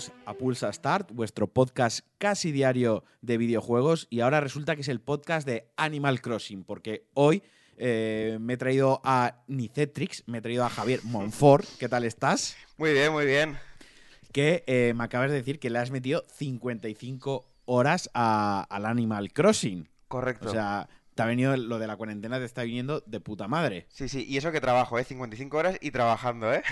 Bienvenidos a Pulsa Start, vuestro podcast casi diario de videojuegos y ahora resulta que es el podcast de Animal Crossing, porque hoy eh, me he traído a Nicetrix, me he traído a Javier Monfort, ¿qué tal estás? Muy bien, muy bien. Que eh, me acabas de decir que le has metido 55 horas a- al Animal Crossing. Correcto. O sea, te ha venido lo de la cuarentena, te está viniendo de puta madre, sí, sí, y eso que trabajo, ¿eh? 55 horas y trabajando, ¿eh?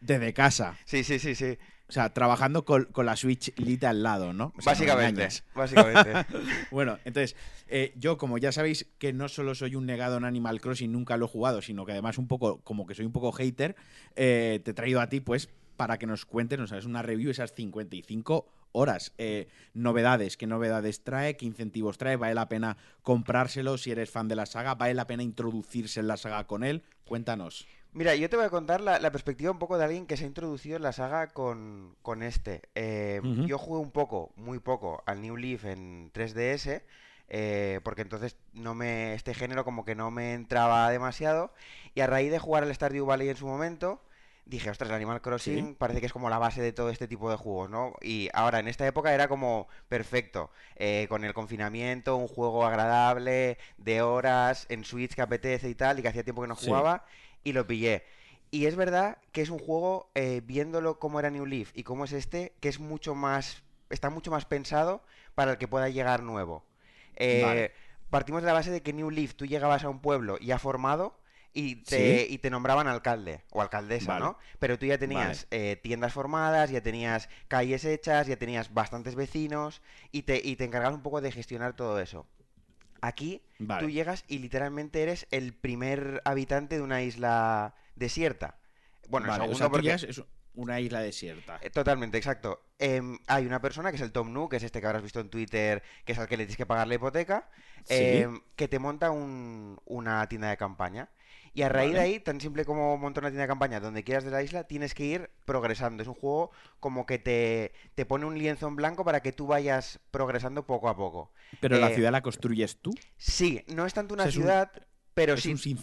desde casa. Sí, sí, sí, sí. O sea, trabajando con, con la Switch Lite al lado, ¿no? O sea, básicamente, básicamente. Bueno, entonces, eh, yo como ya sabéis que no solo soy un negado en Animal Crossing, nunca lo he jugado, sino que además un poco, como que soy un poco hater, eh, te he traído a ti, pues, para que nos cuentes, nos hagas una review esas 55 horas. Eh, novedades, qué novedades trae, qué incentivos trae, vale la pena comprárselo si eres fan de la saga, vale la pena introducirse en la saga con él. Cuéntanos. Mira, yo te voy a contar la, la perspectiva un poco de alguien que se ha introducido en la saga con, con este. Eh. Yo jugué un poco, muy poco, al New Leaf en 3DS, eh, porque entonces no me, este género como que no me entraba demasiado, y a raíz de jugar al Stardew Valley en su momento, dije, ostras, el Animal Crossing Sí. parece que es como la base de todo este tipo de juegos, ¿no? Y ahora, en esta época era como perfecto, eh, con el confinamiento, un juego agradable, de horas, en Switch que apetece y tal, y que hacía tiempo que no Sí. jugaba, y lo pillé. Y es verdad que es un juego, eh, viéndolo como era New Leaf y como es este, que es mucho más, está mucho más pensado para el que pueda llegar nuevo. Eh, Vale. Partimos de la base de que New Leaf tú llegabas a un pueblo ya formado y te, Sí. y te nombraban alcalde o alcaldesa, Vale. ¿no? Pero tú ya tenías eh, tiendas formadas, ya tenías calles hechas, ya tenías bastantes vecinos y te, y te encargabas un poco de gestionar todo eso. Aquí Vale. tú llegas y literalmente eres el primer habitante de una isla desierta. Bueno, el Vale, o segundo sea, tú porque... llegas- es una isla desierta. Eh, Totalmente, exacto. Em, hay una persona que es el Tom Nook, que es este que habrás visto en Twitter, que es al que le tienes que pagar la hipoteca, Sí. em, que te monta un- una tienda de campaña. Y a raíz de ahí, tan simple como montar una tienda de campaña donde quieras de la isla, tienes que ir progresando. Es un juego como que te, te pone un lienzo en blanco para que tú vayas progresando poco a poco. Pero la eh, ciudad la construyes tú. Sí, no es tanto una sea, es un- ciudad, pero ¿Es sí. un sin,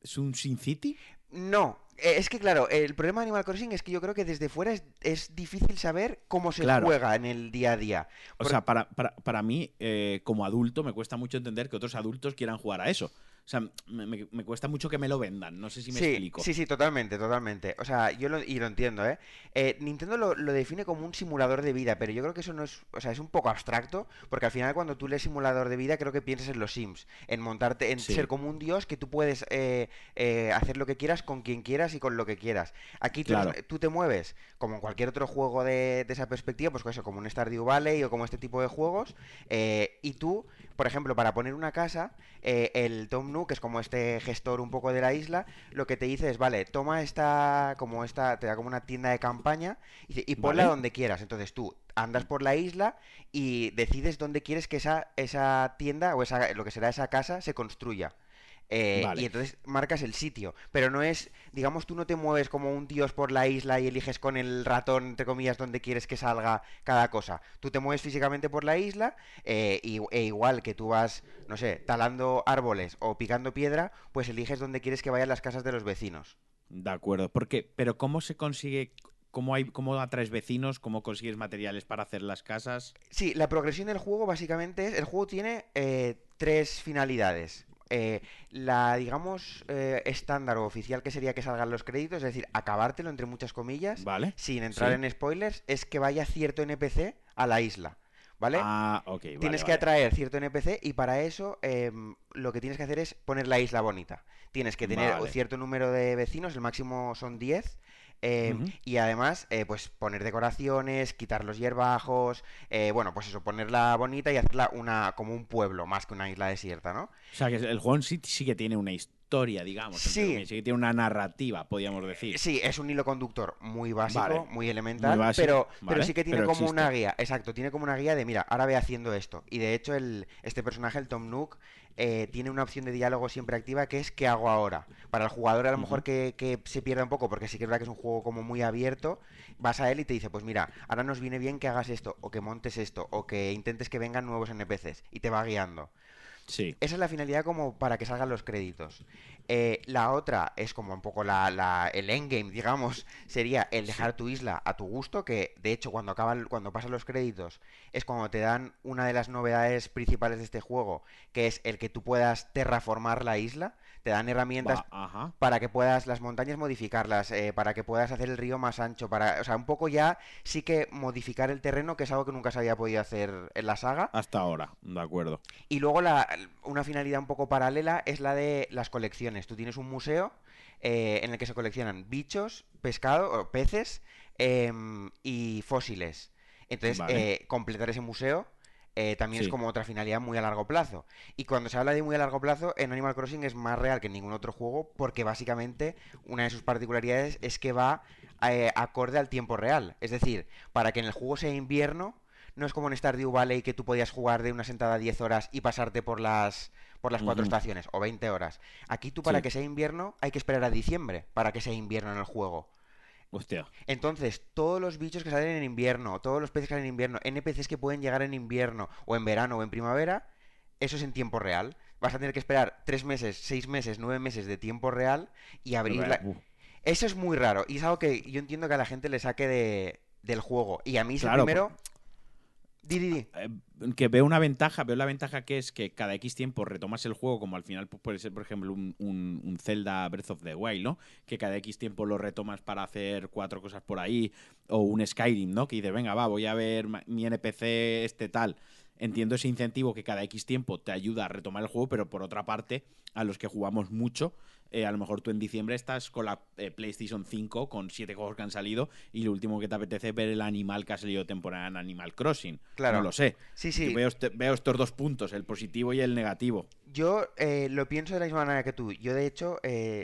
¿Es un Sin City? No, eh, es que claro, el problema de Animal Crossing es que yo creo que desde fuera es, es difícil saber cómo se Claro. juega en el día a día. O sea, para, para, para mí, eh, como adulto, me cuesta mucho entender que otros adultos quieran jugar a eso. O sea, me, me- me cuesta mucho que me lo vendan. No sé si me sí, explico. sí, sí, totalmente, totalmente. O sea, yo lo, y lo entiendo, ¿eh? Eh, Nintendo lo, lo define como un simulador de vida, pero yo creo que eso no es, o sea, es un poco abstracto, porque al final cuando tú lees simulador de vida, creo que piensas en los Sims, en montarte, en Sí. ser como un dios que tú puedes eh, eh, hacer lo que quieras con quien quieras y con lo que quieras. Aquí tú, Claro. tú te mueves como en cualquier otro juego de, de esa perspectiva, pues eso, como un Stardew Valley o como este tipo de juegos, y tú, por ejemplo, para poner una casa, el Tom Que es como este gestor un poco de la isla, lo que te dice es, vale, toma esta, como esta, te da como una tienda de campaña y, ponla Vale. donde quieras. Entonces tú andas por la isla y decides dónde quieres que esa, esa tienda o esa, lo que será esa casa se construya. Eh, Vale. Y entonces marcas el sitio, pero no es, digamos, tú no te mueves como un dios por la isla y eliges con el ratón, entre comillas, donde quieres que salga cada cosa. Tú te mueves físicamente por la isla eh, y- e igual que tú vas, no sé, talando árboles o picando piedra, pues eliges dónde quieres que vayan las casas de los vecinos. De acuerdo. Porque, pero ¿cómo se consigue? ¿Cómo, hay, ¿Cómo atraes vecinos? ¿Cómo consigues materiales para hacer las casas? Sí, la progresión del juego básicamente es, el juego tiene eh, tres finalidades. Eh, la, digamos, eh, estándar o oficial que sería que salgan los créditos, es decir, acabártelo entre muchas comillas, ¿Vale? sin entrar Sí. en spoilers, es que vaya cierto NPC a la isla, ¿vale? Ah, ok. vale, Tienes que vale. atraer cierto NPC y para eso em, lo que tienes que hacer es poner la isla bonita. Tienes que tener Vale. cierto número de vecinos, el máximo son 10. Ujú. Y además, eh, pues poner decoraciones, quitar los hierbajos, eh, bueno, pues eso, ponerla bonita y hacerla una como un pueblo más que una isla desierta, ¿no? O sea, que el juego en sí sí que tiene una historia, digamos. entre Sí. comillas, Sí que tiene una narrativa, podríamos decir. Sí, es un hilo conductor muy básico, Vale. muy elemental, Muy básico, pero, pero sí que tiene pero como una guía, exacto, tiene como una guía de, mira, ahora ve haciendo esto. Y de hecho, el, este personaje, el Tom Nook, eh, tiene una opción de diálogo siempre activa que es ¿qué hago ahora? Para el jugador a lo mejor que, que se pierda un poco, porque sí que es verdad que es un juego como muy abierto, vas a él y te dice, pues mira, ahora nos viene bien que hagas esto, o que montes esto, o que intentes que vengan nuevos NPCs, y te va guiando. Esa es la finalidad como para que salgan los créditos. Eh, la otra es como un poco la, la- el endgame, digamos, sería el dejar tu isla a tu gusto, que de hecho cuando acaban, cuando pasan los créditos es cuando te dan una de las novedades principales de este juego, que es el que tú puedas terraformar la isla, te dan herramientas Va, para que puedas las montañas modificarlas, eh, para que puedas hacer el río más ancho, para, o sea, un poco ya sí que modificar el terreno, que es algo que nunca se había podido hacer en la saga. Hasta ahora, de acuerdo. Y luego la, una finalidad un poco paralela es la de las colecciones. Tú tienes un museo eh, en el que se coleccionan bichos, pescado, o peces em, y fósiles. Entonces, Vale. eh, completar ese museo eh, también es como otra finalidad muy a largo plazo. Y cuando se habla de muy a largo plazo, en Animal Crossing es más real que en ningún otro juego porque básicamente una de sus particularidades es que va eh, acorde al tiempo real. Es decir, para que en el juego sea invierno, no es como en Stardew Valley que tú podías jugar de una sentada 10 horas y pasarte por las por las cuatro estaciones o 20 horas. Aquí tú para Sí. que sea invierno hay que esperar a diciembre para que sea invierno en el juego. Hostia. Entonces, todos los bichos que salen en invierno, todos los peces que salen en invierno, NPCs que pueden llegar en invierno o en verano o en primavera, eso es en tiempo real. Vas a tener que esperar tres meses, seis meses, nueve meses de tiempo real y abrir la... Eso es muy raro y es algo que yo entiendo que a la gente le saque de, del juego. Y a mí es el primero... Di. Eh, que veo una ventaja, veo la ventaja que es que cada X tiempo retomas el juego, como al final pues, puede ser, por ejemplo, un, un- un Zelda Breath of the Wild, ¿no? Que cada X tiempo lo retomas para hacer cuatro cosas por ahí, o un Skyrim, ¿no? Que dice, venga, va, voy a ver mi NPC este tal. Entiendo ese incentivo que cada X tiempo te ayuda a retomar el juego, pero por otra parte, a los que jugamos mucho, eh, a lo mejor tú en diciembre estás con la eh, PlayStation 5, con siete juegos que han salido, y lo último que te apetece es ver el animal que ha salido temporada en Animal Crossing. Claro. No lo sé. Sí, sí. veo, este- veo estos dos puntos, el positivo y el negativo. Yo eh, lo pienso de la misma manera que tú. Yo, de hecho,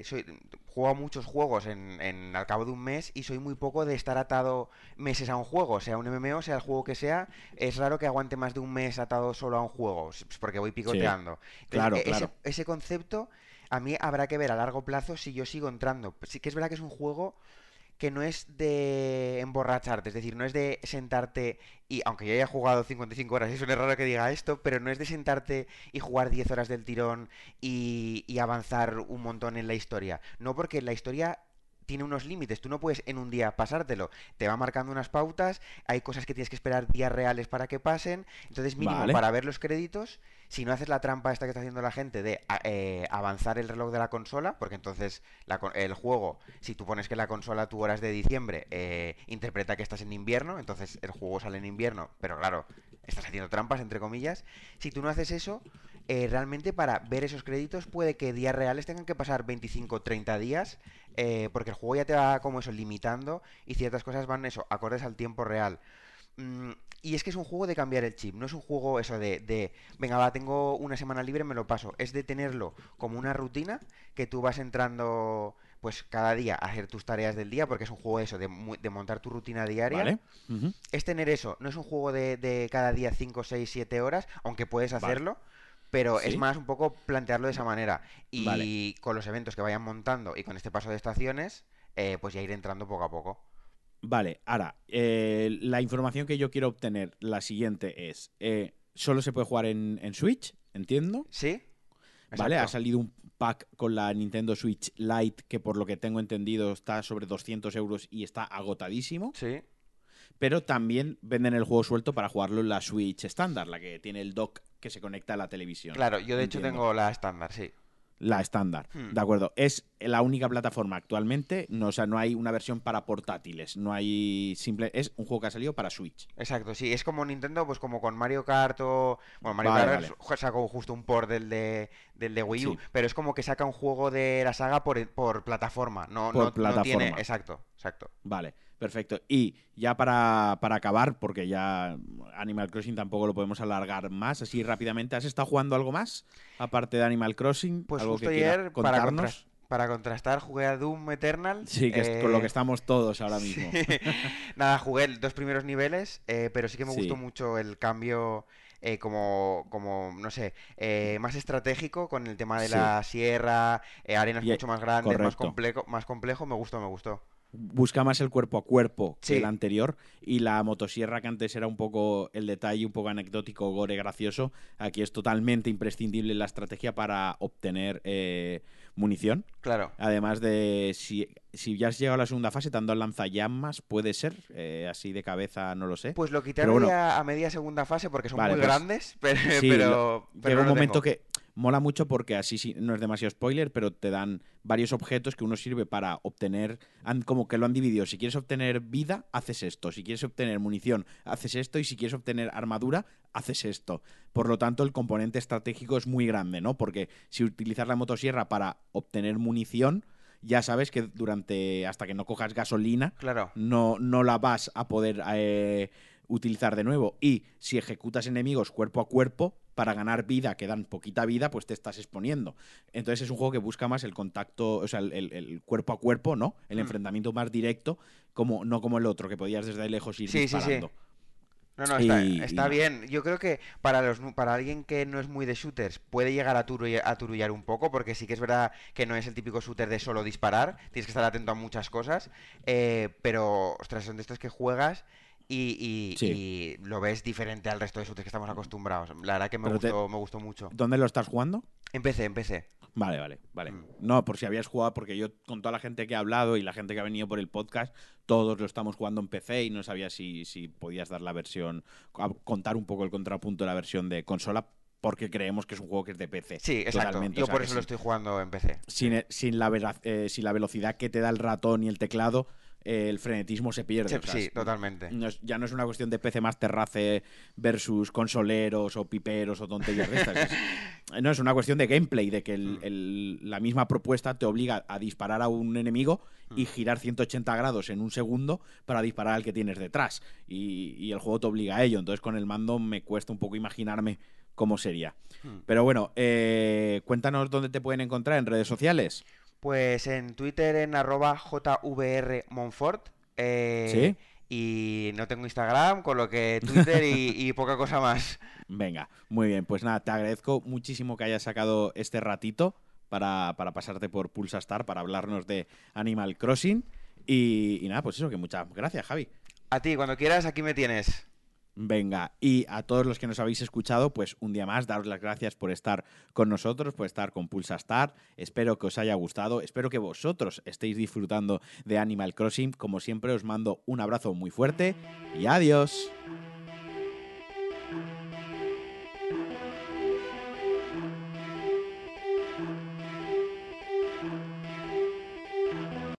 soy, juego a muchos juegos en, en- al cabo de un mes y soy muy poco de estar atado meses a un juego, sea un MMO, sea el juego que sea. Es raro que aguante más de un mes atado solo a un juego, porque voy picoteando. Entonces, claro, e- ese, claro. ese concepto a mí habrá que ver a largo plazo si yo sigo entrando. Sí que es verdad que es un juego que no es de emborracharte, es decir, no es de sentarte y, aunque yo haya jugado 55 horas, y suena raro que diga esto, pero no es de sentarte y jugar 10 horas del tirón y, y avanzar un montón en la historia. No, porque la historia tiene unos límites, tú no puedes en un día pasártelo, te va marcando unas pautas, hay cosas que tienes que esperar días reales para que pasen, entonces mínimo Vale. para ver los créditos, si no haces la trampa esta que está haciendo la gente de eh, avanzar el reloj de la consola, porque entonces la el juego, si tú pones que la consola tu hora es de diciembre, eh, interpreta que estás en invierno, entonces el juego sale en invierno, pero claro, estás haciendo trampas, entre comillas. Si tú no haces eso, eh, realmente para ver esos créditos puede que días reales tengan que pasar 25 o 30 días, eh, porque el juego ya te va como eso, limitando y ciertas cosas van eso, acordes al tiempo real. Mm, y es que es un juego de cambiar el chip, no es un juego eso de, de, venga, va, tengo una semana libre, me lo paso. Es de tenerlo como una rutina que tú vas entrando pues cada día a hacer tus tareas del día, porque es un juego eso, de, de montar tu rutina diaria. ¿Vale? Es tener eso, no es un juego de, de cada día 5, 6, 7 horas, aunque puedes Vale. Pero es más un poco plantearlo de esa manera. Y Vale. con los eventos que vayan montando y con este paso de estaciones, eh, pues ya ir entrando poco a poco. Vale, ahora, eh, la información que yo quiero obtener, la siguiente es, eh, solo se puede jugar en, en Switch, entiendo. ¿Sí? ¿Vale? Ha salido un pack con la Nintendo Switch Lite que por lo que tengo entendido está sobre 200 euros y está agotadísimo. Sí. Pero también venden el juego suelto para jugarlo en la Switch estándar, la que tiene el dock que se conecta a la televisión. Claro, yo de hecho tengo la estándar, sí. La estándar, Hmm. de acuerdo. Es la única plataforma actualmente, no, o sea, no hay una versión para portátiles, no hay simple, es un juego que ha salido para Switch. Exacto, sí, es como Nintendo, pues como con Mario Kart o... Bueno, Mario Vale, Kart vale. sacó justo un port del de, del de Wii U, Sí. pero es como que saca un juego de la saga por, por plataforma, no, Por no, no tiene... plataforma. Exacto, exacto. Vale, perfecto. Y ya para, para acabar, porque ya Animal Crossing tampoco lo podemos alargar más, así rápidamente, ¿has estado jugando algo más? Aparte de Animal Crossing, Pues algo justo que ayer, para, para contrastar, jugué a Doom Eternal. Sí, que es con lo eh, que estamos todos ahora mismo. Sí. Nada, jugué los dos primeros niveles, eh, pero sí que me Sí. gustó mucho el cambio eh, como, como, no sé, eh, más estratégico con el tema de Sí. la sierra, eh, arenas Y- mucho más grandes, más complejo, más complejo, me gustó, me gustó. Busca más el cuerpo a cuerpo Sí. que el anterior y la motosierra que antes era un poco el detalle un poco anecdótico, gore, gracioso, aquí es totalmente imprescindible la estrategia para obtener eh, munición. Claro. Además de si, si ya has llegado a la segunda fase, han dado lanzallamas, puede ser, eh, así de cabeza no lo sé. Pues lo quitaron bueno. ya a media segunda fase porque son Vale, muy pues, grandes, pero, Sí, pero, llega un no momento tengo. que mola mucho porque así sí, no es demasiado spoiler, pero te dan varios objetos que uno sirve para obtener, han- como que lo han dividido. Si quieres obtener vida, haces esto. Si quieres obtener munición, haces esto. Y si quieres obtener armadura, haces esto. Por lo tanto, el componente estratégico es muy grande, ¿no? Porque si utilizas la motosierra para obtener munición, ya sabes que durante, hasta que no cojas gasolina, Claro. no, no la vas a poder eh, utilizar de nuevo. Y si ejecutas enemigos cuerpo a cuerpo, para ganar vida, que dan poquita vida, pues te estás exponiendo. Entonces es un juego que busca más el contacto, o sea, el, el- el cuerpo a cuerpo, ¿no? El Mm. enfrentamiento más directo, como, no como el otro, que podías desde lejos ir Sí, sí, sí. disparando. No, no, está, Y- está bien. Yo creo que para los para alguien que no es muy de shooters puede llegar a turullar un poco, porque sí que es verdad que no es el típico shooter de solo disparar, tienes que estar atento a muchas cosas, eh, pero, ostras, son de estos que juegas y, y- Sí. y lo ves diferente al resto de shooters que estamos acostumbrados. La verdad que me Pero te- gustó, me gustó mucho. ¿Dónde lo estás jugando? Empecé, empecé. Vale, vale, vale. Mm. No, por si habías jugado, porque yo con toda la gente que he hablado y la gente que ha venido por el podcast, todos lo estamos jugando en PC y no sabía si, si podías dar la versión, contar un poco el contrapunto de la versión de consola, porque creemos que es un juego que es de PC. Sí, exacto. Totalmente, Yo o sea por eso lo estoy jugando en PC. sin, e- sin la, vera- eh, sin la velocidad que te da el ratón y el teclado, eh, el frenetismo se pierde. Sí, o sea, sí, es- totalmente. no es- ya no es una cuestión de PC Master Race versus consoleros o piperos o tonterías de estas. Es- no, es una cuestión de gameplay, de que el- Mm. el- la misma propuesta te obliga a disparar a un enemigo y Mm. girar 180 grados en un segundo para disparar al que tienes detrás. Y, y el juego te obliga a ello. Entonces con el mando me cuesta un poco imaginarme cómo sería. Mm. Pero bueno, eh, cuéntanos dónde te pueden encontrar en redes sociales. Pues en Twitter en arroba jvrmonfort. eh, Y no tengo Instagram, con lo que Twitter y, y poca cosa más. Venga, muy bien. Pues nada, te agradezco muchísimo que hayas sacado este ratito para, para pasarte por Pulsa Star para hablarnos de Animal Crossing. Y, y nada, pues eso, que muchas gracias, Javi. A ti, cuando quieras, aquí me tienes. Venga, y a todos los que nos habéis escuchado, pues un día más, daros las gracias por estar con nosotros, por estar con Pulsa Star. Espero que os haya gustado, espero que vosotros estéis disfrutando de Animal Crossing. Como siempre, os mando un abrazo muy fuerte y adiós.